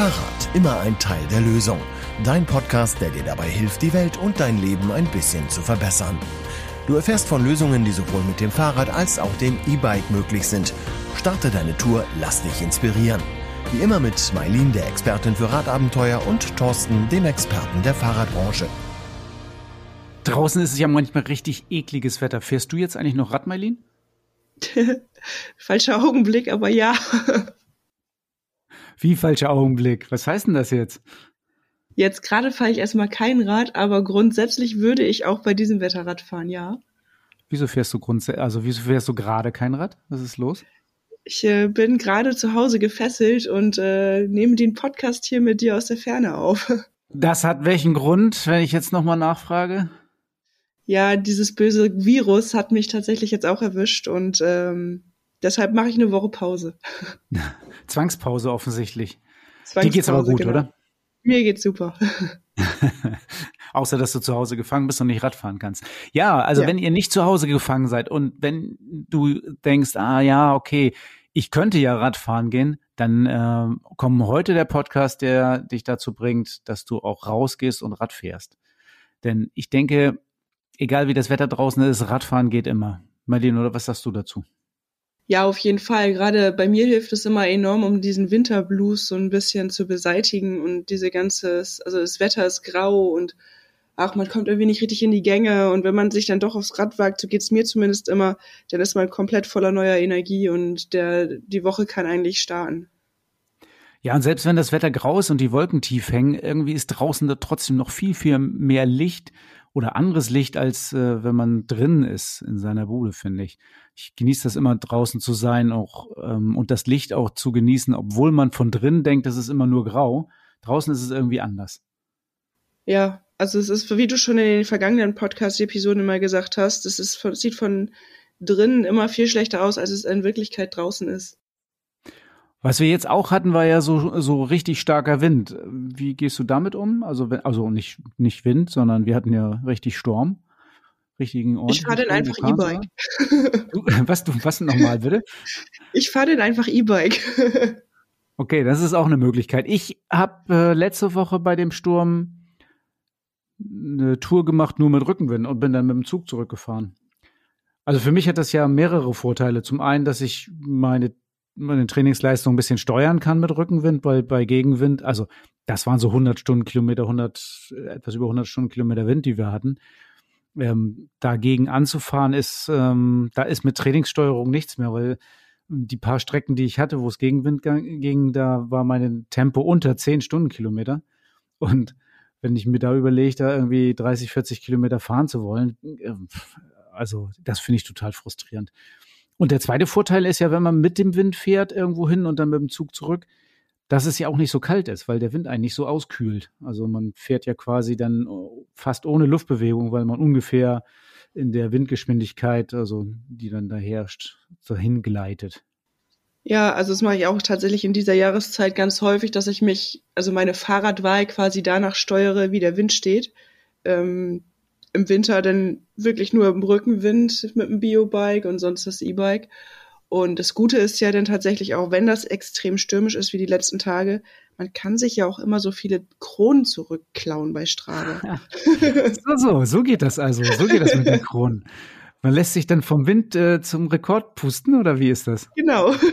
Fahrrad, immer ein Teil der Lösung. Dein Podcast, der dir dabei hilft, die Welt und dein Leben ein bisschen zu verbessern. Du erfährst von Lösungen, die sowohl mit dem Fahrrad als auch dem E-Bike möglich sind. Starte deine Tour, lass dich inspirieren. Wie immer mit Mailin, der Expertin für Radabenteuer, und Thorsten, dem Experten der Fahrradbranche. Draußen ist es ja manchmal richtig ekliges Wetter. Fährst du jetzt eigentlich noch Rad, Mailin? Falscher Augenblick, aber ja. Wie falscher Augenblick? Was heißt denn das jetzt? Jetzt gerade fahre ich erstmal kein Rad, aber grundsätzlich würde ich auch bei diesem Wetter Rad fahren, ja. Wieso fährst du grundsätzlich, also wieso fährst du gerade kein Rad? Was ist los? Ich äh, bin gerade zu Hause gefesselt und äh, nehme den Podcast hier mit dir aus der Ferne auf. Das hat welchen Grund, wenn ich jetzt nochmal nachfrage? Ja, dieses böse Virus hat mich tatsächlich jetzt auch erwischt und ähm, deshalb mache ich eine Woche Pause. Zwangspause offensichtlich. Zwangspause, Dir geht's aber gut, genau. oder? Mir geht's super. Außer, dass du zu Hause gefangen bist und nicht Radfahren kannst. Ja, also ja. wenn ihr nicht zu Hause gefangen seid und wenn du denkst, ah ja, okay, ich könnte ja Radfahren gehen, dann äh, kommt heute der Podcast, der dich dazu bringt, dass du auch rausgehst und Rad fährst. Denn ich denke, egal wie das Wetter draußen ist, Radfahren geht immer. Marlene, oder was sagst du dazu? Ja, auf jeden Fall. Gerade bei mir hilft es immer enorm, um diesen Winterblues so ein bisschen zu beseitigen und diese ganze, also das Wetter ist grau und ach, man kommt irgendwie nicht richtig in die Gänge und wenn man sich dann doch aufs Rad wagt, so geht's mir zumindest immer, dann ist man komplett voller neuer Energie und der, die Woche kann eigentlich starten. Ja, und selbst wenn das Wetter grau ist und die Wolken tief hängen, irgendwie ist draußen da trotzdem noch viel, viel mehr Licht oder anderes Licht, als äh, wenn man drin ist in seiner Bude, finde ich. Ich genieße das immer draußen zu sein auch ähm, und das Licht auch zu genießen, obwohl man von drin denkt, es ist immer nur grau. Draußen ist es irgendwie anders. Ja, also es ist, wie du schon in den vergangenen Podcast-Episoden immer gesagt hast, es ist, sieht von drinnen immer viel schlechter aus, als es in Wirklichkeit draußen ist. Was wir jetzt auch hatten, war ja so, so richtig starker Wind. Wie gehst du damit um? Also, also nicht, nicht Wind, sondern wir hatten ja richtig Sturm. Richtigen Ort. Ich fahre den einfach E-Bike. Was, du, was nochmal, bitte? Ich fahre den einfach E-Bike. okay, das ist auch eine Möglichkeit. Ich habe äh, letzte Woche bei dem Sturm eine Tour gemacht, nur mit Rückenwind und bin dann mit dem Zug zurückgefahren. Also für mich hat das ja mehrere Vorteile. Zum einen, dass ich meine meine Trainingsleistung ein bisschen steuern kann mit Rückenwind, weil bei Gegenwind, also das waren so 100 Stundenkilometer, 100, etwas über 100 Stundenkilometer Wind, die wir hatten. Ähm, dagegen anzufahren ist, ähm, da ist mit Trainingssteuerung nichts mehr, weil die paar Strecken, die ich hatte, wo es Gegenwind ging, da war mein Tempo unter 10 Stundenkilometer. Und wenn ich mir da überlege, da irgendwie 30, 40 Kilometer fahren zu wollen, äh, also das finde ich total frustrierend. Und der zweite Vorteil ist ja, wenn man mit dem Wind fährt irgendwo hin und dann mit dem Zug zurück, dass es ja auch nicht so kalt ist, weil der Wind eigentlich so auskühlt. Also man fährt ja quasi dann äh, fast ohne Luftbewegung, weil man ungefähr in der Windgeschwindigkeit, also die dann da herrscht, so hingleitet. Ja, also das mache ich auch tatsächlich in dieser Jahreszeit ganz häufig, dass ich mich, also meine Fahrradwahl quasi danach steuere, wie der Wind steht. Ähm, im Winter dann wirklich nur im Rückenwind mit dem Biobike und sonst das E-Bike. Und das Gute ist ja dann tatsächlich auch, wenn das extrem stürmisch ist wie die letzten Tage, man kann sich ja auch immer so viele Kronen zurückklauen bei Strava. Ja. So, so, so geht das also. So geht das mit den Kronen. Man lässt sich dann vom Wind äh, zum Rekord pusten oder wie ist das? Genau.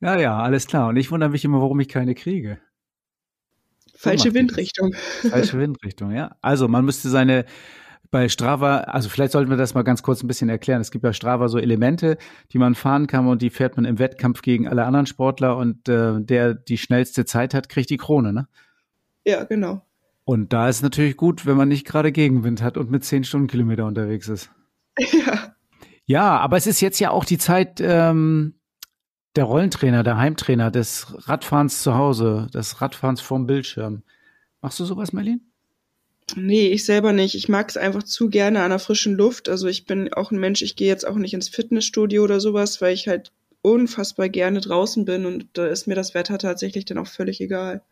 Ja, ja, alles klar. Und ich wundere mich immer, warum ich keine kriege. Falsche Windrichtung. Falsche Windrichtung, ja. Also man müsste seine bei Strava, also vielleicht sollten wir das mal ganz kurz ein bisschen erklären. Es gibt bei Strava so Elemente, die man fahren kann und die fährt man im Wettkampf gegen alle anderen Sportler und äh, der die schnellste Zeit hat, kriegt die Krone, ne? Ja, genau. Und da ist natürlich gut, wenn man nicht gerade Gegenwind hat und mit zehn Stundenkilometer unterwegs ist. Ja. Ja, aber es ist jetzt ja auch die Zeit, ähm, der Rollentrainer, der Heimtrainer des Radfahrens zu Hause, des Radfahrens vorm Bildschirm. Machst du sowas, Merlin? Nee, ich selber nicht. Ich mag es einfach zu gerne an der frischen Luft. Also ich bin auch ein Mensch, ich gehe jetzt auch nicht ins Fitnessstudio oder sowas, weil ich halt unfassbar gerne draußen bin und da ist mir das Wetter tatsächlich dann auch völlig egal.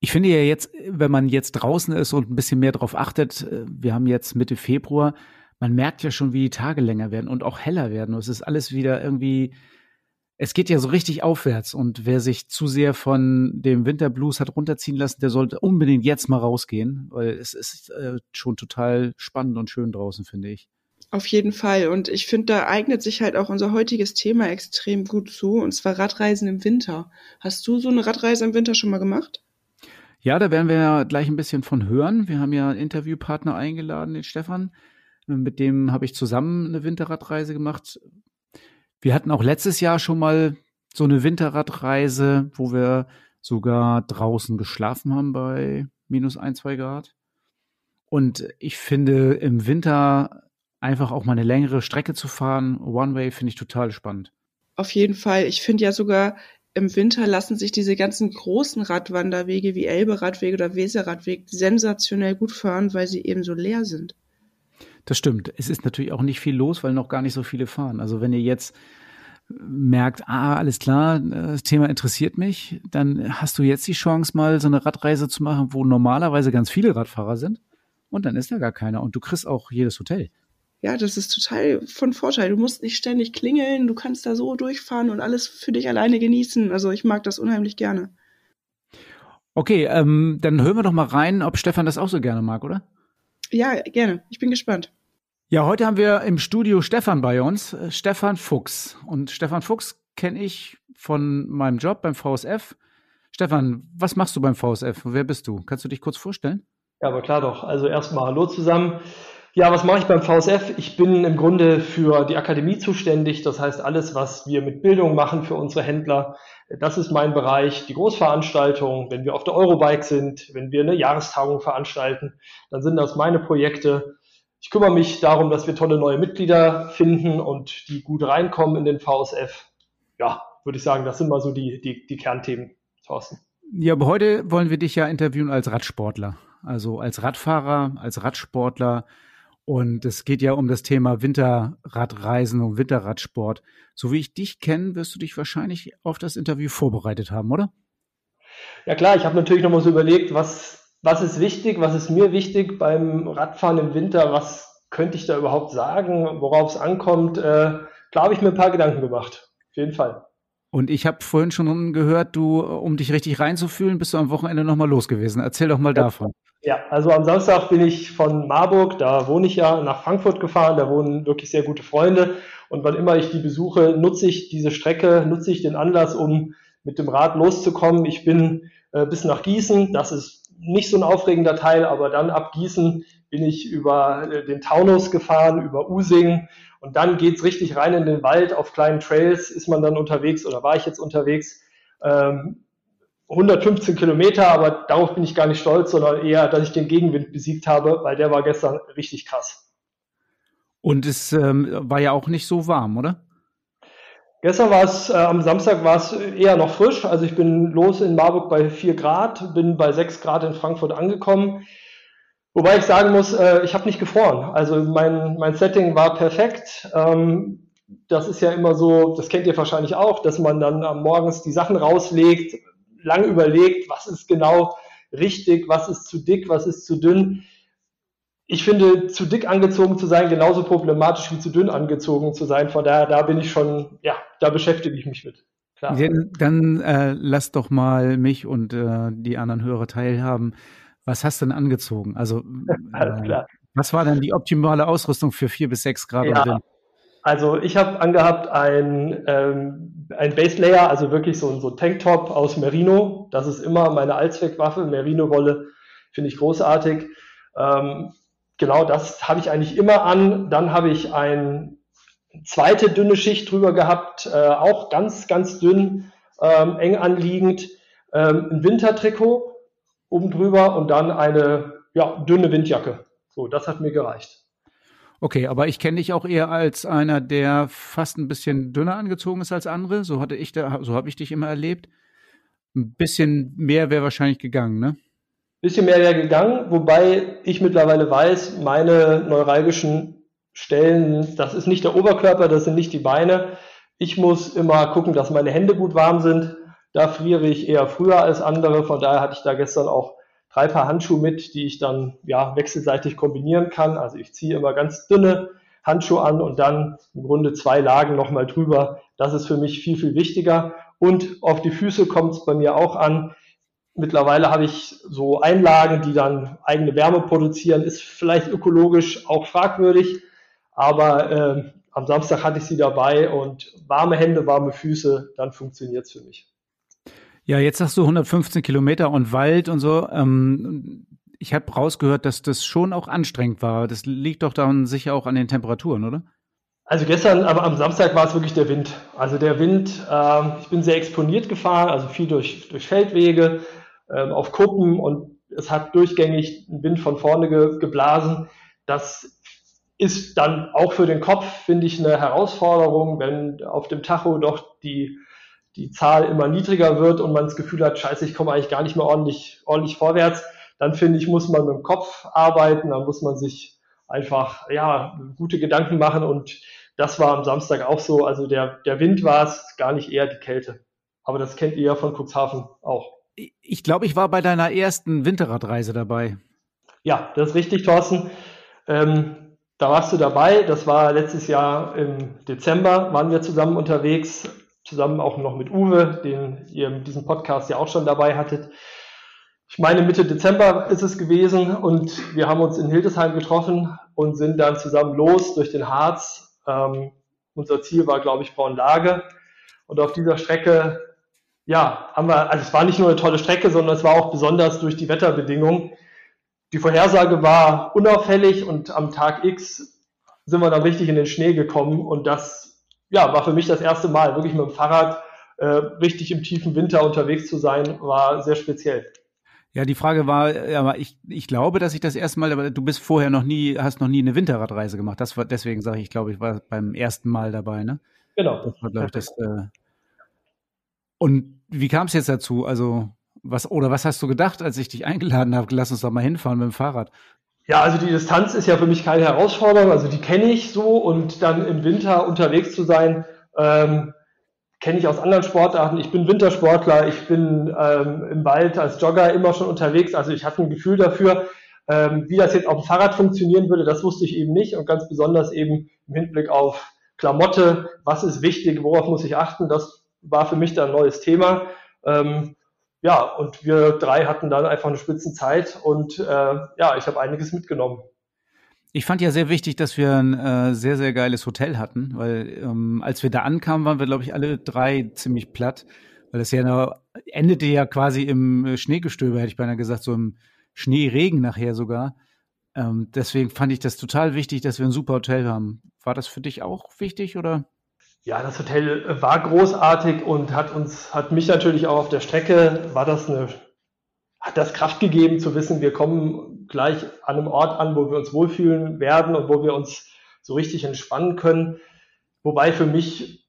Ich finde ja jetzt, wenn man jetzt draußen ist und ein bisschen mehr darauf achtet, äh, wir haben jetzt Mitte Februar, man merkt ja schon, wie die Tage länger werden und auch heller werden. Und es ist alles wieder irgendwie es geht ja so richtig aufwärts und wer sich zu sehr von dem Winterblues hat runterziehen lassen, der sollte unbedingt jetzt mal rausgehen, weil es ist äh, schon total spannend und schön draußen, finde ich. Auf jeden Fall. Und ich finde, da eignet sich halt auch unser heutiges Thema extrem gut zu, und zwar Radreisen im Winter. Hast du so eine Radreise im Winter schon mal gemacht? Ja, da werden wir ja gleich ein bisschen von hören. Wir haben ja einen Interviewpartner eingeladen, den Stefan. Mit dem habe ich zusammen eine Winterradreise gemacht. Wir hatten auch letztes Jahr schon mal so eine Winterradreise, wo wir sogar draußen geschlafen haben bei minus ein, zwei Grad. Und ich finde, im Winter einfach auch mal eine längere Strecke zu fahren, One-Way, finde ich total spannend. Auf jeden Fall. Ich finde ja sogar, im Winter lassen sich diese ganzen großen Radwanderwege wie Elbe-Radweg oder Weser-Radweg sensationell gut fahren, weil sie eben so leer sind. Das stimmt. Es ist natürlich auch nicht viel los, weil noch gar nicht so viele fahren. Also wenn ihr jetzt merkt, ah, alles klar, das Thema interessiert mich, dann hast du jetzt die Chance, mal so eine Radreise zu machen, wo normalerweise ganz viele Radfahrer sind. Und dann ist da gar keiner. Und du kriegst auch jedes Hotel. Ja, das ist total von Vorteil. Du musst nicht ständig klingeln, du kannst da so durchfahren und alles für dich alleine genießen. Also ich mag das unheimlich gerne. Okay, ähm, dann hören wir doch mal rein, ob Stefan das auch so gerne mag, oder? Ja, gerne. Ich bin gespannt. Ja, heute haben wir im Studio Stefan bei uns, äh, Stefan Fuchs. Und Stefan Fuchs kenne ich von meinem Job beim VSF. Stefan, was machst du beim VSF? Wer bist du? Kannst du dich kurz vorstellen? Ja, aber klar doch. Also erstmal Hallo zusammen. Ja, was mache ich beim VSF? Ich bin im Grunde für die Akademie zuständig. Das heißt, alles, was wir mit Bildung machen für unsere Händler, das ist mein Bereich. Die Großveranstaltungen, wenn wir auf der Eurobike sind, wenn wir eine Jahrestagung veranstalten, dann sind das meine Projekte. Ich kümmere mich darum, dass wir tolle neue Mitglieder finden und die gut reinkommen in den VSF. Ja, würde ich sagen, das sind mal so die, die, die Kernthemen, Thorsten. Ja, aber heute wollen wir dich ja interviewen als Radsportler. Also als Radfahrer, als Radsportler. Und es geht ja um das Thema Winterradreisen und Winterradsport. So wie ich dich kenne, wirst du dich wahrscheinlich auf das Interview vorbereitet haben, oder? Ja klar, ich habe natürlich noch mal so überlegt, was was ist wichtig, was ist mir wichtig beim Radfahren im Winter, was könnte ich da überhaupt sagen, worauf es ankommt, äh, da habe ich mir ein paar Gedanken gemacht. Auf jeden Fall. Und ich habe vorhin schon gehört, du, um dich richtig reinzufühlen, bist du am Wochenende nochmal los gewesen. Erzähl doch mal davon. Ja, also am Samstag bin ich von Marburg, da wohne ich ja, nach Frankfurt gefahren. Da wohnen wirklich sehr gute Freunde. Und wann immer ich die besuche, nutze ich diese Strecke, nutze ich den Anlass, um mit dem Rad loszukommen. Ich bin äh, bis nach Gießen. Das ist nicht so ein aufregender Teil, aber dann ab Gießen bin ich über äh, den Taunus gefahren, über Using und dann geht's richtig rein in den Wald. Auf kleinen Trails ist man dann unterwegs oder war ich jetzt unterwegs. Ähm, 115 Kilometer, aber darauf bin ich gar nicht stolz, sondern eher, dass ich den Gegenwind besiegt habe, weil der war gestern richtig krass. Und es ähm, war ja auch nicht so warm, oder? Gestern war es, äh, am Samstag war es eher noch frisch. Also ich bin los in Marburg bei 4 Grad, bin bei 6 Grad in Frankfurt angekommen. Wobei ich sagen muss, äh, ich habe nicht gefroren. Also mein, mein Setting war perfekt. Ähm, das ist ja immer so, das kennt ihr wahrscheinlich auch, dass man dann am Morgens die Sachen rauslegt, lang überlegt, was ist genau richtig, was ist zu dick, was ist zu dünn ich finde, zu dick angezogen zu sein genauso problematisch wie zu dünn angezogen zu sein. Von daher, da bin ich schon, ja, da beschäftige ich mich mit. Klar. Dann äh, lass doch mal mich und äh, die anderen Hörer teilhaben. Was hast du denn angezogen? Also, äh, was war denn die optimale Ausrüstung für vier bis sechs Grad? Ja, also ich habe angehabt ein, ähm, ein Base Layer, also wirklich so, so ein Tanktop aus Merino. Das ist immer meine Allzweckwaffe. Merino-Wolle finde ich großartig. Ähm, genau das habe ich eigentlich immer an. Dann habe ich eine zweite dünne Schicht drüber gehabt, äh, auch ganz, ganz dünn, ähm, eng anliegend. Ähm, ein Wintertrikot oben drüber und dann eine ja, dünne Windjacke. So, das hat mir gereicht. Okay, aber ich kenne dich auch eher als einer, der fast ein bisschen dünner angezogen ist als andere. So hatte ich da, so habe ich dich immer erlebt. Ein bisschen mehr wäre wahrscheinlich gegangen, ne? bisschen mehr wäre gegangen, wobei ich mittlerweile weiß, meine neuralgischen Stellen, das ist nicht der Oberkörper, das sind nicht die Beine. Ich muss immer gucken, dass meine Hände gut warm sind. Da friere ich eher früher als andere. Von daher hatte ich da gestern auch drei Paar Handschuhe mit, die ich dann ja wechselseitig kombinieren kann. Also ich ziehe immer ganz dünne Handschuh an und dann im Grunde zwei Lagen nochmal drüber. Das ist für mich viel, viel wichtiger. Und auf die Füße kommt es bei mir auch an. Mittlerweile habe ich so Einlagen, die dann eigene Wärme produzieren. Ist vielleicht ökologisch auch fragwürdig, aber äh, am Samstag hatte ich sie dabei und warme Hände, warme Füße, dann funktioniert es für mich. Ja, jetzt sagst du 115 Kilometer und Wald und so. Ähm, ich habe rausgehört, dass das schon auch anstrengend war. Das liegt doch dann sicher auch an den Temperaturen, oder? Also gestern, aber am Samstag war es wirklich der Wind. Also der Wind, äh, ich bin sehr exponiert gefahren, also viel durch, durch Feldwege, äh, auf Kuppen und es hat durchgängig einen Wind von vorne ge, geblasen. Das ist dann auch für den Kopf, finde ich, eine Herausforderung, wenn auf dem Tacho doch die, die Zahl immer niedriger wird und man das Gefühl hat, scheiße, ich komme eigentlich gar nicht mehr ordentlich, ordentlich vorwärts dann finde ich, muss man mit dem Kopf arbeiten, dann muss man sich einfach, ja, gute Gedanken machen und das war am Samstag auch so. Also der, der Wind war es, gar nicht eher die Kälte. Aber das kennt ihr ja von Cuxhaven auch. Ich glaube, ich war bei deiner ersten Winterradreise dabei. Ja, das ist richtig, Thorsten. Ähm, da warst du dabei. Das war letztes Jahr im Dezember, waren wir zusammen unterwegs, zusammen auch noch mit Uwe, den ihr in diesem Podcast ja auch schon dabei hattet ich meine, Mitte Dezember ist es gewesen und wir haben uns in Hildesheim getroffen und sind dann zusammen los durch den Harz. Ähm, unser Ziel war, glaube ich, Braunlage. Und auf dieser Strecke, ja, haben wir, also es war nicht nur eine tolle Strecke, sondern es war auch besonders durch die Wetterbedingungen. Die Vorhersage war unauffällig und am Tag X sind wir dann richtig in den Schnee gekommen und das, ja, war für mich das erste Mal, wirklich mit dem Fahrrad äh, richtig im tiefen Winter unterwegs zu sein, war sehr speziell. Ja, die Frage war, aber ich, ich glaube, dass ich das erste Mal, aber du bist vorher noch nie, hast noch nie eine Winterradreise gemacht. Das war, deswegen sage ich, ich glaube, ich war beim ersten Mal dabei, ne? Genau. Das war, glaube ich, das. Äh und wie kam es jetzt dazu? Also, was, oder was hast du gedacht, als ich dich eingeladen habe? Lass uns doch mal hinfahren mit dem Fahrrad. Ja, also die Distanz ist ja für mich keine Herausforderung. Also die kenne ich so und dann im Winter unterwegs zu sein, ähm, kenne ich aus anderen Sportarten. Ich bin Wintersportler, ich bin ähm, im Wald als Jogger immer schon unterwegs. Also ich hatte ein Gefühl dafür, ähm, wie das jetzt auf dem Fahrrad funktionieren würde. Das wusste ich eben nicht und ganz besonders eben im Hinblick auf Klamotte. Was ist wichtig? Worauf muss ich achten? Das war für mich dann ein neues Thema. Ähm, ja, und wir drei hatten dann einfach eine Spitzenzeit und äh, ja, ich habe einiges mitgenommen. Ich fand ja sehr wichtig, dass wir ein äh, sehr, sehr geiles Hotel hatten, weil ähm, als wir da ankamen, waren wir, glaube ich, alle drei ziemlich platt, weil das ja noch, endete ja quasi im äh, Schneegestöber, hätte ich beinahe gesagt, so im Schneeregen nachher sogar. Ähm, deswegen fand ich das total wichtig, dass wir ein super Hotel haben. War das für dich auch wichtig oder? Ja, das Hotel war großartig und hat uns, hat mich natürlich auch auf der Strecke, war das eine hat das Kraft gegeben zu wissen, wir kommen gleich an einem Ort an, wo wir uns wohlfühlen werden und wo wir uns so richtig entspannen können. Wobei für mich,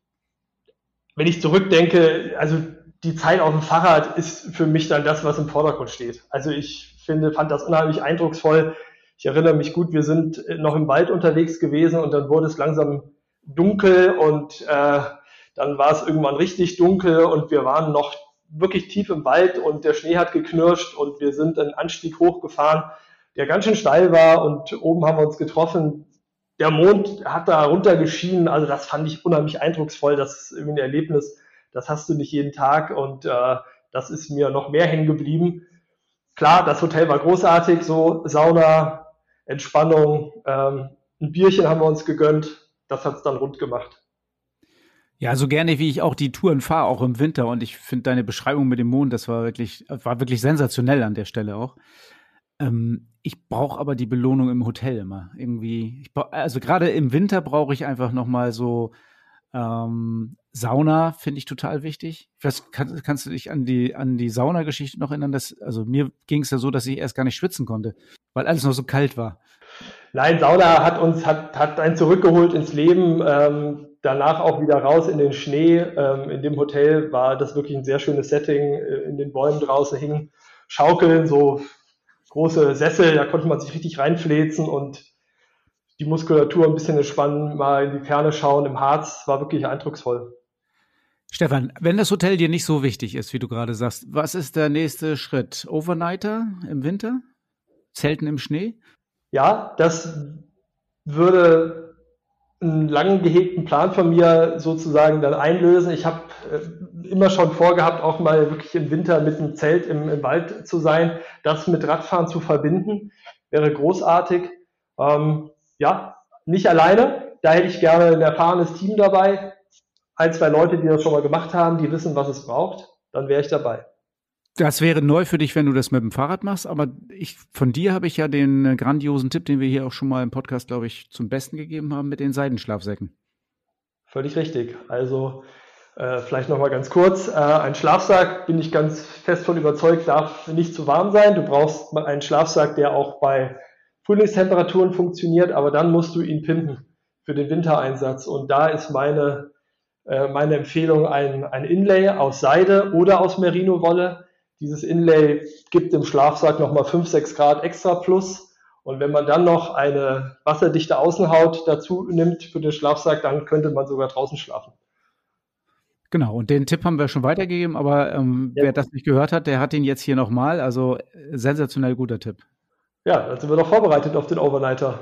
wenn ich zurückdenke, also die Zeit auf dem Fahrrad ist für mich dann das, was im Vordergrund steht. Also ich finde, fand das unheimlich eindrucksvoll. Ich erinnere mich gut, wir sind noch im Wald unterwegs gewesen und dann wurde es langsam dunkel und äh, dann war es irgendwann richtig dunkel und wir waren noch wirklich tief im Wald und der Schnee hat geknirscht und wir sind einen Anstieg hochgefahren, der ganz schön steil war und oben haben wir uns getroffen. Der Mond hat da runtergeschienen, also das fand ich unheimlich eindrucksvoll. Das ist irgendwie ein Erlebnis, das hast du nicht jeden Tag und äh, das ist mir noch mehr hängen geblieben. Klar, das Hotel war großartig, so Sauna, Entspannung, ähm, ein Bierchen haben wir uns gegönnt, das hat's dann rund gemacht. Ja, so gerne wie ich auch die Touren fahre, auch im Winter. Und ich finde deine Beschreibung mit dem Mond, das war wirklich, war wirklich sensationell an der Stelle auch. Ähm, ich brauche aber die Belohnung im Hotel immer. Irgendwie, brauch, also gerade im Winter brauche ich einfach nochmal so ähm, Sauna, finde ich total wichtig. Weiß, kann, kannst du dich an die, an die Saunageschichte noch erinnern? Dass, also mir ging es ja so, dass ich erst gar nicht schwitzen konnte, weil alles noch so kalt war. Nein, Sauna hat uns, hat, hat einen zurückgeholt ins Leben. Ähm, danach auch wieder raus in den Schnee. Ähm, in dem Hotel war das wirklich ein sehr schönes Setting. Äh, in den Bäumen draußen hingen Schaukeln, so große Sessel, da konnte man sich richtig reinfläzen und die Muskulatur ein bisschen entspannen, mal in die Ferne schauen im Harz, war wirklich eindrucksvoll. Stefan, wenn das Hotel dir nicht so wichtig ist, wie du gerade sagst, was ist der nächste Schritt? Overnighter im Winter? Zelten im Schnee? Ja, das würde einen langen gehegten Plan von mir sozusagen dann einlösen. Ich habe äh, immer schon vorgehabt, auch mal wirklich im Winter mit einem Zelt im, im, Wald zu sein. Das mit Radfahren zu verbinden, wäre großartig. Ähm, ja, nicht alleine. Da hätte ich gerne ein erfahrenes Team dabei. Ein, zwei Leute, die das schon mal gemacht haben, die wissen, was es braucht. Dann wäre ich dabei. Das wäre neu für dich, wenn du das mit dem Fahrrad machst, aber ich, von dir habe ich ja den äh, grandiosen Tipp, den wir hier auch schon mal im Podcast, glaube ich, zum Besten gegeben haben mit den Seidenschlafsäcken. Völlig richtig. Also äh, vielleicht nochmal ganz kurz. Äh, ein Schlafsack, bin ich ganz fest von überzeugt, darf nicht zu warm sein. Du brauchst einen Schlafsack, der auch bei Frühlingstemperaturen funktioniert, aber dann musst du ihn pimpen für den Wintereinsatz. Und da ist meine, äh, meine Empfehlung ein, ein Inlay aus Seide oder aus Merino-Wolle dieses Inlay gibt dem Schlafsack nochmal 5, 6 Grad extra plus. Und wenn man dann noch eine wasserdichte Außenhaut dazu nimmt für den Schlafsack, dann könnte man sogar draußen schlafen. Genau, und den Tipp haben wir schon weitergegeben, aber ähm, ja. wer das nicht gehört hat, der hat ihn jetzt hier nochmal. Also sensationell guter Tipp. Ja, dann sind wir doch vorbereitet auf den Overnighter.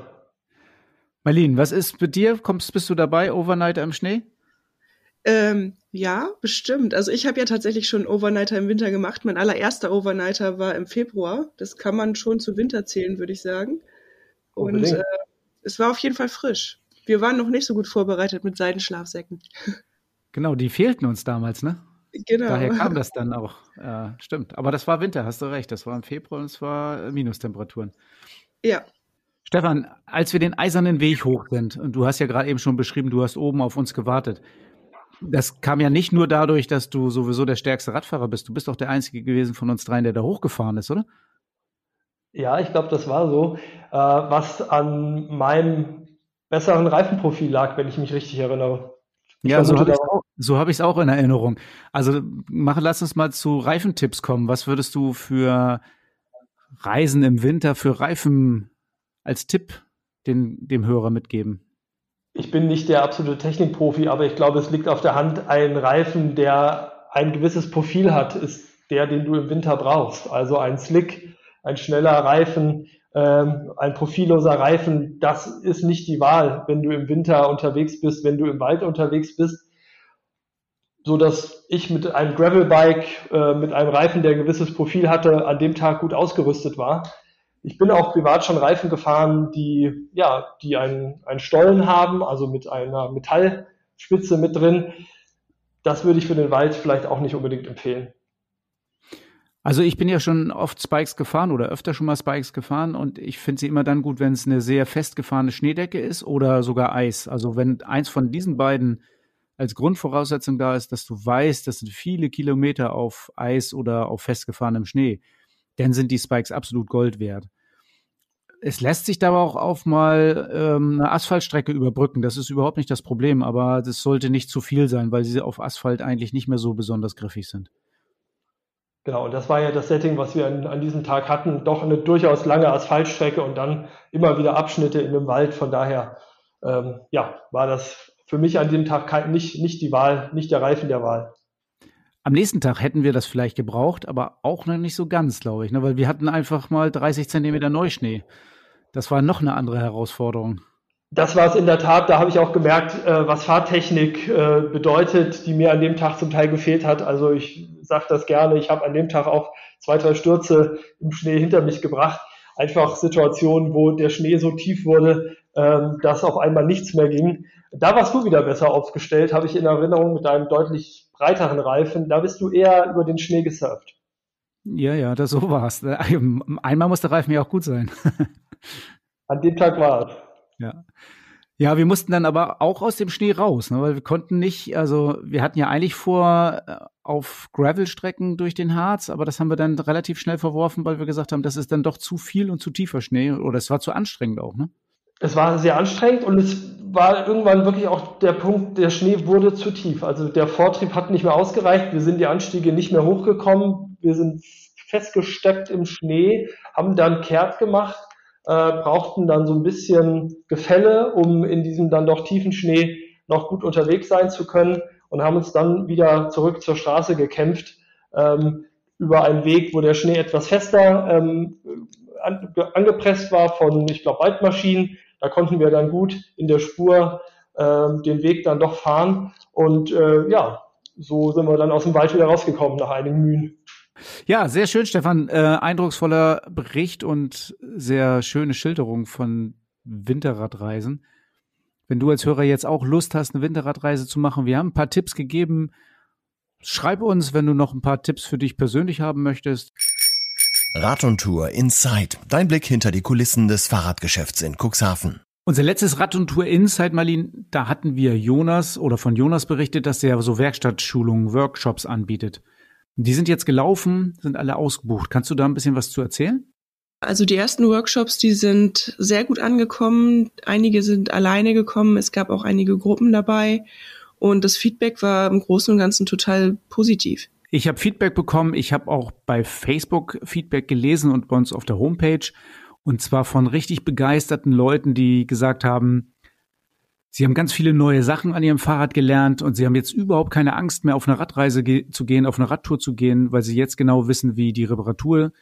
Marlene, was ist mit dir? Kommst, bist du dabei, Overnighter im Schnee? Ähm, ja, bestimmt. Also ich habe ja tatsächlich schon Overnighter im Winter gemacht. Mein allererster Overnighter war im Februar. Das kann man schon zu Winter zählen, würde ich sagen. Und äh, es war auf jeden Fall frisch. Wir waren noch nicht so gut vorbereitet mit Seidenschlafsäcken. Genau, die fehlten uns damals, ne? Genau. Daher kam das dann auch. Äh, stimmt. Aber das war Winter, hast du recht. Das war im Februar und es war Minustemperaturen. Ja. Stefan, als wir den eisernen Weg hoch sind, und du hast ja gerade eben schon beschrieben, du hast oben auf uns gewartet das kam ja nicht nur dadurch, dass du sowieso der stärkste Radfahrer bist. Du bist doch der Einzige gewesen von uns dreien, der da hochgefahren ist, oder? Ja, ich glaube, das war so. Äh, was an meinem besseren Reifenprofil lag, wenn ich mich richtig erinnere. Ich ja, so habe ich es auch, so hab auch in Erinnerung. Also mach, lass uns mal zu Reifentipps kommen. Was würdest du für Reisen im Winter, für Reifen als Tipp den, dem Hörer mitgeben? Ich bin nicht der absolute Technikprofi, aber ich glaube, es liegt auf der Hand, ein Reifen, der ein gewisses Profil hat, ist der, den du im Winter brauchst. Also ein Slick, ein schneller Reifen, ähm, ein profilloser Reifen, das ist nicht die Wahl, wenn du im Winter unterwegs bist, wenn du im Wald unterwegs bist. So dass ich mit einem Gravelbike, äh, mit einem Reifen, der ein gewisses Profil hatte, an dem Tag gut ausgerüstet war. Ich bin auch privat schon Reifen gefahren, die, ja, die einen, einen Stollen haben, also mit einer Metallspitze mit drin. Das würde ich für den Wald vielleicht auch nicht unbedingt empfehlen. Also ich bin ja schon oft Spikes gefahren oder öfter schon mal Spikes gefahren und ich finde sie immer dann gut, wenn es eine sehr festgefahrene Schneedecke ist oder sogar Eis. Also wenn eins von diesen beiden als Grundvoraussetzung da ist, dass du weißt, das sind viele Kilometer auf Eis oder auf festgefahrenem Schnee dann sind die Spikes absolut Gold wert. Es lässt sich aber auch auf mal ähm, eine Asphaltstrecke überbrücken. Das ist überhaupt nicht das Problem, aber das sollte nicht zu viel sein, weil sie auf Asphalt eigentlich nicht mehr so besonders griffig sind. Genau, und das war ja das Setting, was wir an, an diesem Tag hatten. Doch eine durchaus lange Asphaltstrecke und dann immer wieder Abschnitte in dem Wald. Von daher, ähm, ja, war das für mich an dem Tag kein, nicht, nicht die Wahl, nicht der Reifen der Wahl. Am nächsten Tag hätten wir das vielleicht gebraucht, aber auch noch nicht so ganz, glaube ich, ne? weil wir hatten einfach mal 30 Zentimeter Neuschnee. Das war noch eine andere Herausforderung. Das war es in der Tat. Da habe ich auch gemerkt, äh, was Fahrtechnik äh, bedeutet, die mir an dem Tag zum Teil gefehlt hat. Also ich sage das gerne. Ich habe an dem Tag auch zwei, drei Stürze im Schnee hinter mich gebracht. Einfach Situationen, wo der Schnee so tief wurde, ähm, dass auf einmal nichts mehr ging. Da warst du wieder besser aufgestellt, habe ich in Erinnerung mit einem deutlich breiteren Reifen, da bist du eher über den Schnee gesurft. Ja, ja, das so war's. Einmal muss der Reifen ja auch gut sein. An dem Tag war es. Ja. Ja, wir mussten dann aber auch aus dem Schnee raus, ne, weil wir konnten nicht, also wir hatten ja eigentlich vor äh, auf Gravelstrecken durch den Harz, aber das haben wir dann relativ schnell verworfen, weil wir gesagt haben, das ist dann doch zu viel und zu tiefer Schnee oder es war zu anstrengend auch, ne? Es war sehr anstrengend und es war irgendwann wirklich auch der Punkt, der Schnee wurde zu tief. Also der Vortrieb hat nicht mehr ausgereicht. Wir sind die Anstiege nicht mehr hochgekommen. Wir sind festgesteckt im Schnee, haben dann kehrt gemacht, äh, brauchten dann so ein bisschen Gefälle, um in diesem dann doch tiefen Schnee noch gut unterwegs sein zu können und haben uns dann wieder zurück zur Straße gekämpft ähm, über einen Weg, wo der Schnee etwas fester ähm, an, angepresst war von, ich glaube, Waldmaschinen da konnten wir dann gut in der Spur äh, den Weg dann doch fahren. Und äh, ja, so sind wir dann aus dem Wald wieder rausgekommen nach einigen Mühen. Ja, sehr schön, Stefan. Äh, eindrucksvoller Bericht und sehr schöne Schilderung von Winterradreisen. Wenn du als Hörer jetzt auch Lust hast, eine Winterradreise zu machen, wir haben ein paar Tipps gegeben. Schreib uns, wenn du noch ein paar Tipps für dich persönlich haben möchtest. Rad und Tour Inside. Dein Blick hinter die Kulissen des Fahrradgeschäfts in Cuxhaven. Unser letztes Rad und Tour Inside, Marlin, da hatten wir Jonas oder von Jonas berichtet, dass er so Werkstattschulungen, Workshops anbietet. Die sind jetzt gelaufen, sind alle ausgebucht. Kannst du da ein bisschen was zu erzählen? Also die ersten Workshops, die sind sehr gut angekommen. Einige sind alleine gekommen. Es gab auch einige Gruppen dabei. Und das Feedback war im Großen und Ganzen total positiv. Ich habe Feedback bekommen. Ich habe auch bei Facebook Feedback gelesen und bei uns auf der Homepage. Und zwar von richtig begeisterten Leuten, die gesagt haben, sie haben ganz viele neue Sachen an ihrem Fahrrad gelernt und sie haben jetzt überhaupt keine Angst mehr, auf eine Radreise ge zu gehen, auf eine Radtour zu gehen, weil sie jetzt genau wissen, wie die Reparatur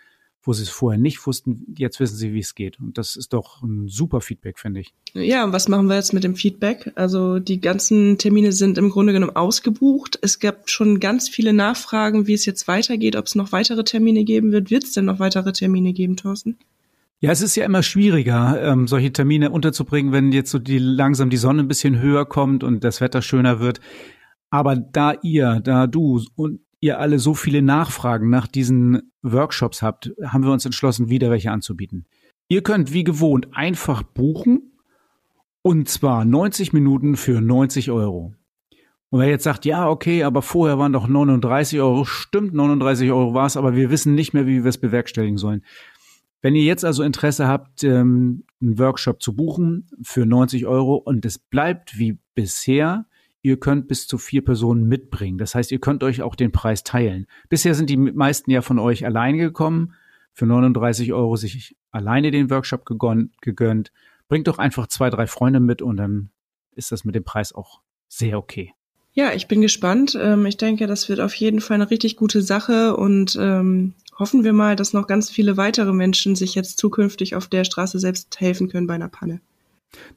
wo sie es vorher nicht wussten, jetzt wissen sie, wie es geht. Und das ist doch ein super Feedback, finde ich. Ja, und was machen wir jetzt mit dem Feedback? Also die ganzen Termine sind im Grunde genommen ausgebucht. Es gab schon ganz viele Nachfragen, wie es jetzt weitergeht, ob es noch weitere Termine geben wird. Wird es denn noch weitere Termine geben, Thorsten? Ja, es ist ja immer schwieriger, ähm, solche Termine unterzubringen, wenn jetzt so die langsam die Sonne ein bisschen höher kommt und das Wetter schöner wird. Aber da ihr, da du und ihr alle so viele Nachfragen nach diesen Workshops habt, haben wir uns entschlossen, wieder welche anzubieten. Ihr könnt wie gewohnt einfach buchen und zwar 90 Minuten für 90 Euro. Und wer jetzt sagt, ja, okay, aber vorher waren doch 39 Euro, stimmt, 39 Euro war es, aber wir wissen nicht mehr, wie wir es bewerkstelligen sollen. Wenn ihr jetzt also Interesse habt, ähm, einen Workshop zu buchen für 90 Euro und es bleibt wie bisher, ihr könnt bis zu vier Personen mitbringen. Das heißt, ihr könnt euch auch den Preis teilen. Bisher sind die meisten ja von euch alleine gekommen, für 39 Euro sich alleine den Workshop gegönnt. Bringt doch einfach zwei, drei Freunde mit und dann ist das mit dem Preis auch sehr okay. Ja, ich bin gespannt. Ähm, ich denke, das wird auf jeden Fall eine richtig gute Sache und ähm, hoffen wir mal, dass noch ganz viele weitere Menschen sich jetzt zukünftig auf der Straße selbst helfen können bei einer Panne.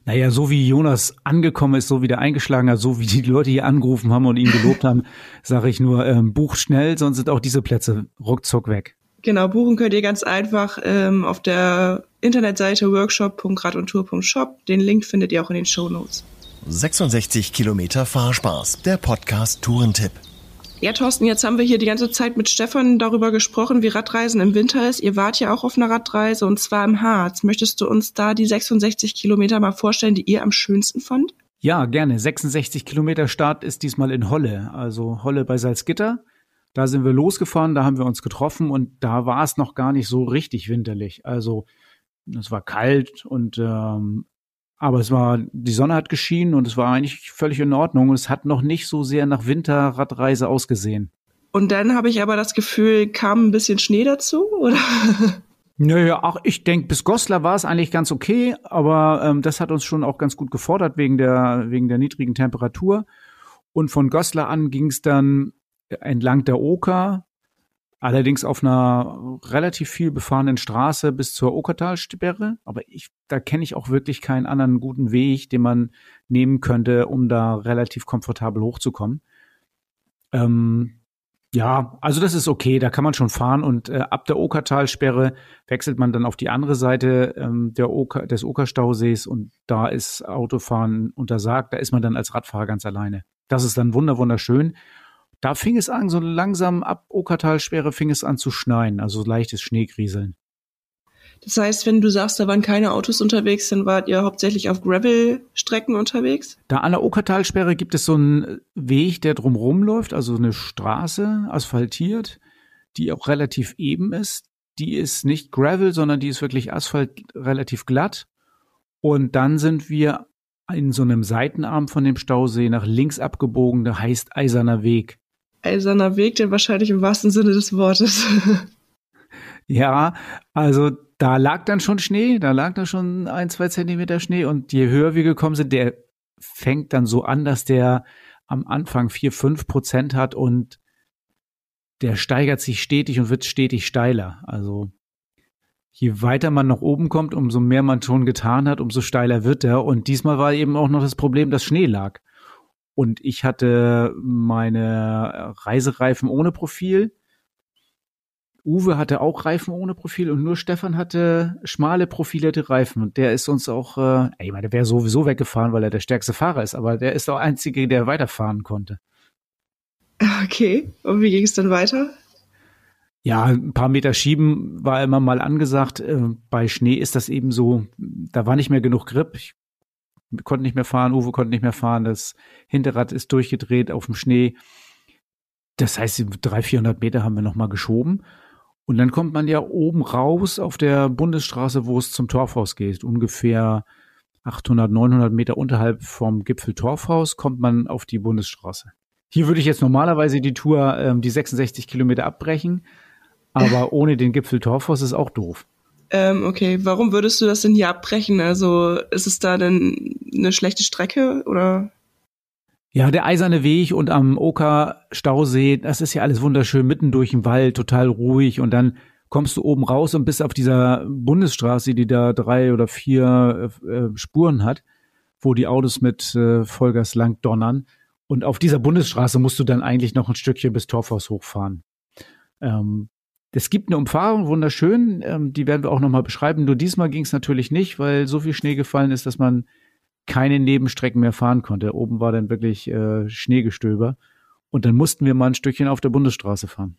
Naja, so wie Jonas angekommen ist, so wie der eingeschlagen hat, so wie die Leute hier angerufen haben und ihn gelobt haben, sage ich nur, ähm, buch schnell, sonst sind auch diese Plätze ruckzuck weg. Genau, buchen könnt ihr ganz einfach ähm, auf der Internetseite workshop.radundtour.shop. Den Link findet ihr auch in den Show Notes. 66 Kilometer Fahrspaß, der Podcast Tourentipp. Ja, Thorsten, jetzt haben wir hier die ganze Zeit mit Stefan darüber gesprochen, wie Radreisen im Winter ist. Ihr wart ja auch auf einer Radreise und zwar im Harz. Möchtest du uns da die 66 Kilometer mal vorstellen, die ihr am schönsten fand? Ja, gerne. 66 Kilometer Start ist diesmal in Holle, also Holle bei Salzgitter. Da sind wir losgefahren, da haben wir uns getroffen und da war es noch gar nicht so richtig winterlich. Also es war kalt und ähm, aber es war, die Sonne hat geschienen und es war eigentlich völlig in Ordnung. Es hat noch nicht so sehr nach Winterradreise ausgesehen. Und dann habe ich aber das Gefühl, kam ein bisschen Schnee dazu, oder? Naja, auch ich denke, bis Goslar war es eigentlich ganz okay, aber ähm, das hat uns schon auch ganz gut gefordert wegen der, wegen der niedrigen Temperatur. Und von Goslar an ging es dann entlang der Oker Allerdings auf einer relativ viel befahrenen Straße bis zur Okertalsperre. Aber ich, da kenne ich auch wirklich keinen anderen guten Weg, den man nehmen könnte, um da relativ komfortabel hochzukommen. Ähm, ja, also das ist okay, da kann man schon fahren und äh, ab der Okertalsperre wechselt man dann auf die andere Seite ähm, der Oker, des Okerstausees und da ist Autofahren untersagt, da ist man dann als Radfahrer ganz alleine. Das ist dann wunder da fing es an, so langsam ab Okertalsperre fing es an zu schneien, also leichtes Schneegrieseln. Das heißt, wenn du sagst, da waren keine Autos unterwegs, dann wart ihr hauptsächlich auf Gravel-Strecken unterwegs? Da an der Okertalsperre gibt es so einen Weg, der drumrum läuft, also eine Straße, asphaltiert, die auch relativ eben ist. Die ist nicht Gravel, sondern die ist wirklich Asphalt relativ glatt. Und dann sind wir in so einem Seitenarm von dem Stausee nach links abgebogen, der heißt Eiserner Weg eiserner Weg, denn wahrscheinlich im wahrsten Sinne des Wortes. ja, also da lag dann schon Schnee, da lag dann schon ein, zwei Zentimeter Schnee und je höher wir gekommen sind, der fängt dann so an, dass der am Anfang vier, fünf Prozent hat und der steigert sich stetig und wird stetig steiler. Also je weiter man nach oben kommt, umso mehr man schon getan hat, umso steiler wird er. Und diesmal war eben auch noch das Problem, dass Schnee lag. Und ich hatte meine Reisereifen ohne Profil. Uwe hatte auch Reifen ohne Profil und nur Stefan hatte schmale profilierte Reifen. Und der ist uns auch, äh, ich meine, der wäre sowieso weggefahren, weil er der stärkste Fahrer ist, aber der ist der Einzige, der weiterfahren konnte. Okay, und wie ging es dann weiter? Ja, ein paar Meter schieben war immer mal angesagt. Äh, bei Schnee ist das eben so, da war nicht mehr genug Grip. Ich konnte nicht mehr fahren, Uwe konnte nicht mehr fahren, das Hinterrad ist durchgedreht auf dem Schnee. Das heißt, 300, 400 Meter haben wir nochmal geschoben. Und dann kommt man ja oben raus auf der Bundesstraße, wo es zum Torfhaus geht. Ungefähr 800, 900 Meter unterhalb vom Gipfel Torfhaus kommt man auf die Bundesstraße. Hier würde ich jetzt normalerweise die Tour, ähm, die 66 Kilometer abbrechen, aber ohne den Gipfel Torfhaus ist auch doof. Ähm, okay, warum würdest du das denn hier abbrechen? Also ist es da denn eine schlechte Strecke oder? Ja, der eiserne Weg und am Oka Stausee, das ist ja alles wunderschön, mitten durch den Wald, total ruhig und dann kommst du oben raus und bist auf dieser Bundesstraße, die da drei oder vier äh, Spuren hat, wo die Autos mit äh, Vollgas lang donnern. Und auf dieser Bundesstraße musst du dann eigentlich noch ein Stückchen bis Torfhaus hochfahren. Ähm, es gibt eine Umfahrung, wunderschön, ähm, die werden wir auch nochmal beschreiben. Nur diesmal ging es natürlich nicht, weil so viel Schnee gefallen ist, dass man keine Nebenstrecken mehr fahren konnte. Oben war dann wirklich äh, Schneegestöber. Und dann mussten wir mal ein Stückchen auf der Bundesstraße fahren.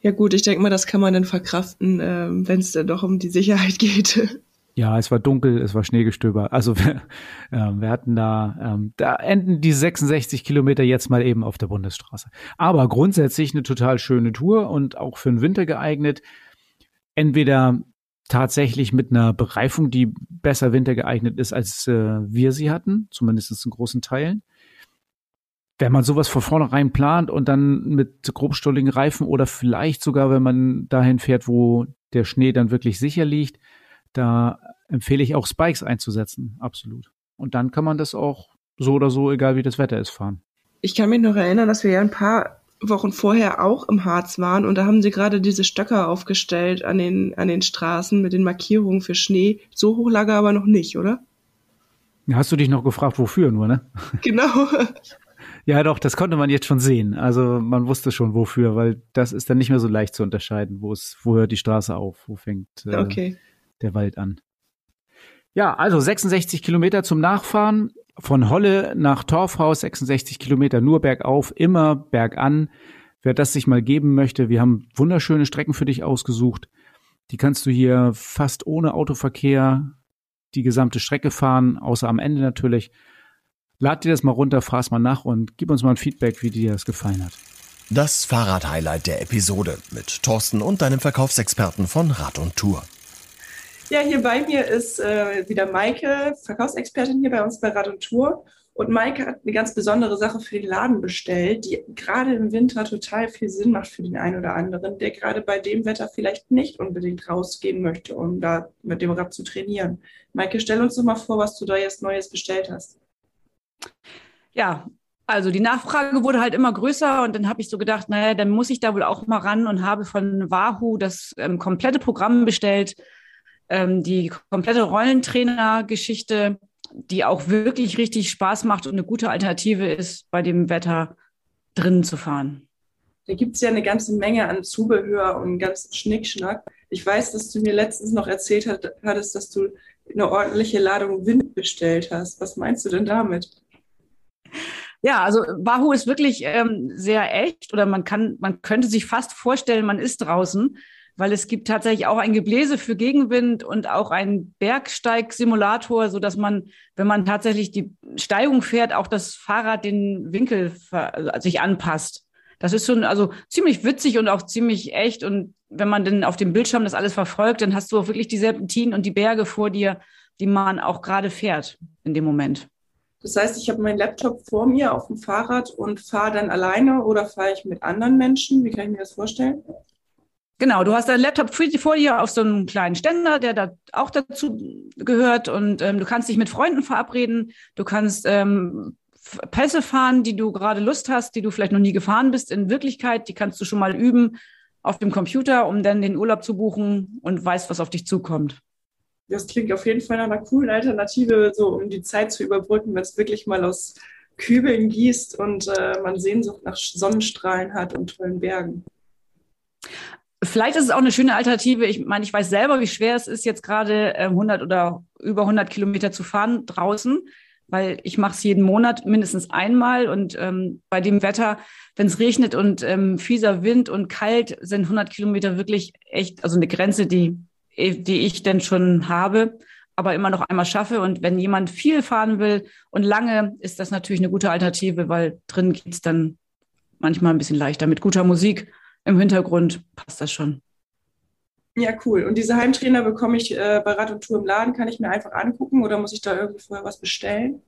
Ja gut, ich denke mal, das kann man dann verkraften, äh, wenn es dann doch um die Sicherheit geht. Ja, es war dunkel, es war Schneegestöber. Also wir, äh, wir hatten da, ähm, da enden die 66 Kilometer jetzt mal eben auf der Bundesstraße. Aber grundsätzlich eine total schöne Tour und auch für den Winter geeignet. Entweder tatsächlich mit einer Bereifung, die besser Winter geeignet ist, als äh, wir sie hatten, zumindest in großen Teilen. Wenn man sowas von vornherein plant und dann mit grobstolligen Reifen oder vielleicht sogar, wenn man dahin fährt, wo der Schnee dann wirklich sicher liegt, da empfehle ich auch Spikes einzusetzen, absolut. Und dann kann man das auch so oder so, egal wie das Wetter ist, fahren. Ich kann mich noch erinnern, dass wir ja ein paar Wochen vorher auch im Harz waren und da haben sie gerade diese Stöcker aufgestellt an den, an den Straßen mit den Markierungen für Schnee. So hoch lag er aber noch nicht, oder? Hast du dich noch gefragt, wofür nur, ne? Genau. ja, doch, das konnte man jetzt schon sehen. Also man wusste schon wofür, weil das ist dann nicht mehr so leicht zu unterscheiden, wo es, wo hört die Straße auf, wo fängt äh, okay der Wald an. Ja, also 66 Kilometer zum Nachfahren. Von Holle nach Torfhaus 66 Kilometer nur bergauf, immer bergan. Wer das sich mal geben möchte, wir haben wunderschöne Strecken für dich ausgesucht. Die kannst du hier fast ohne Autoverkehr die gesamte Strecke fahren, außer am Ende natürlich. Lad dir das mal runter, fahr's mal nach und gib uns mal ein Feedback, wie dir das gefallen hat. Das Fahrrad-Highlight der Episode mit Thorsten und deinem Verkaufsexperten von Rad und Tour. Ja, hier bei mir ist äh, wieder Maike, Verkaufsexpertin hier bei uns bei Rad und Tour. Und Maike hat eine ganz besondere Sache für den Laden bestellt, die gerade im Winter total viel Sinn macht für den einen oder anderen, der gerade bei dem Wetter vielleicht nicht unbedingt rausgehen möchte, um da mit dem Rad zu trainieren. Maike, stell uns doch mal vor, was du da jetzt Neues bestellt hast. Ja, also die Nachfrage wurde halt immer größer und dann habe ich so gedacht, naja, dann muss ich da wohl auch mal ran und habe von Wahoo das ähm, komplette Programm bestellt ähm, die komplette Rollentrainer-Geschichte, die auch wirklich richtig Spaß macht und eine gute Alternative ist, bei dem Wetter drinnen zu fahren. Da gibt es ja eine ganze Menge an Zubehör und ganzen Schnickschnack. Ich weiß, dass du mir letztens noch erzählt hat, hattest, dass du eine ordentliche Ladung Wind bestellt hast. Was meinst du denn damit? Ja, also Wahoo ist wirklich ähm, sehr echt oder man kann, man könnte sich fast vorstellen, man ist draußen weil es gibt tatsächlich auch ein Gebläse für Gegenwind und auch einen Bergsteig-Simulator, so dass man, wenn man tatsächlich die Steigung fährt, auch das Fahrrad den Winkel also sich anpasst. Das ist schon also ziemlich witzig und auch ziemlich echt. Und wenn man dann auf dem Bildschirm das alles verfolgt, dann hast du auch wirklich die Serpentinen und die Berge vor dir, die man auch gerade fährt in dem Moment. Das heißt, ich habe meinen Laptop vor mir auf dem Fahrrad und fahre dann alleine oder fahre ich mit anderen Menschen? Wie kann ich mir das vorstellen? Genau, du hast deinen Laptop vor dir auf so einem kleinen Ständer, der da auch dazu gehört und ähm, du kannst dich mit Freunden verabreden, du kannst ähm, Pässe fahren, die du gerade Lust hast, die du vielleicht noch nie gefahren bist in Wirklichkeit, die kannst du schon mal üben. auf dem Computer, um dann den Urlaub zu buchen und weißt, was auf dich zukommt. Das klingt auf jeden Fall nach einer coolen Alternative, so um die Zeit zu überbrücken, wenn es wirklich mal aus Kübeln gießt und äh, man Sehnsucht nach Sonnenstrahlen hat und tollen Bergen. Vielleicht ist es auch eine schöne Alternative. Ich meine, ich weiß selber, wie schwer es ist, jetzt gerade 100 ähm, oder über 100 Kilometer zu fahren draußen, weil ich mache es jeden Monat mindestens einmal und ähm, bei dem Wetter, wenn es regnet und ähm, fieser Wind und kalt, sind 100 Kilometer wirklich echt, also eine Grenze, die, die ich denn schon habe, aber immer noch einmal schaffe. Und wenn jemand viel fahren will und lange, ist das natürlich eine gute Alternative, weil drin geht es dann manchmal ein bisschen leichter mit guter Musik im Hintergrund passt das schon. Ja, cool. Und diese Heimtrainer bekomme ich äh, bei Rad und Tour im Laden, kann ich mir einfach angucken oder muss ich da irgendwie vorher was bestellen?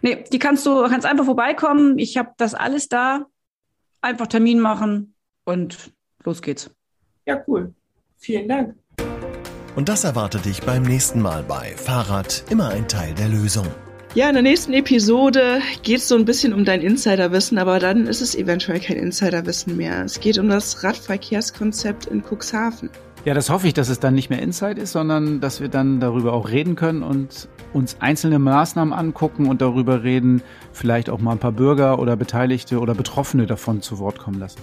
Nee, die kannst du kannst einfach vorbeikommen. Ich habe das alles da. Einfach Termin machen und los geht's. Ja, cool. Vielen Dank. Und das erwartet dich beim nächsten Mal bei Fahrrad immer ein Teil der Lösung. Ja, in der nächsten Episode geht es so ein bisschen um dein Insiderwissen, aber dann ist es eventuell kein Insiderwissen mehr. Es geht um das Radverkehrskonzept in Cuxhaven. Ja, das hoffe ich, dass es dann nicht mehr Inside ist, sondern dass wir dann darüber auch reden können und uns einzelne Maßnahmen angucken und darüber reden, vielleicht auch mal ein paar Bürger oder Beteiligte oder Betroffene davon zu Wort kommen lassen.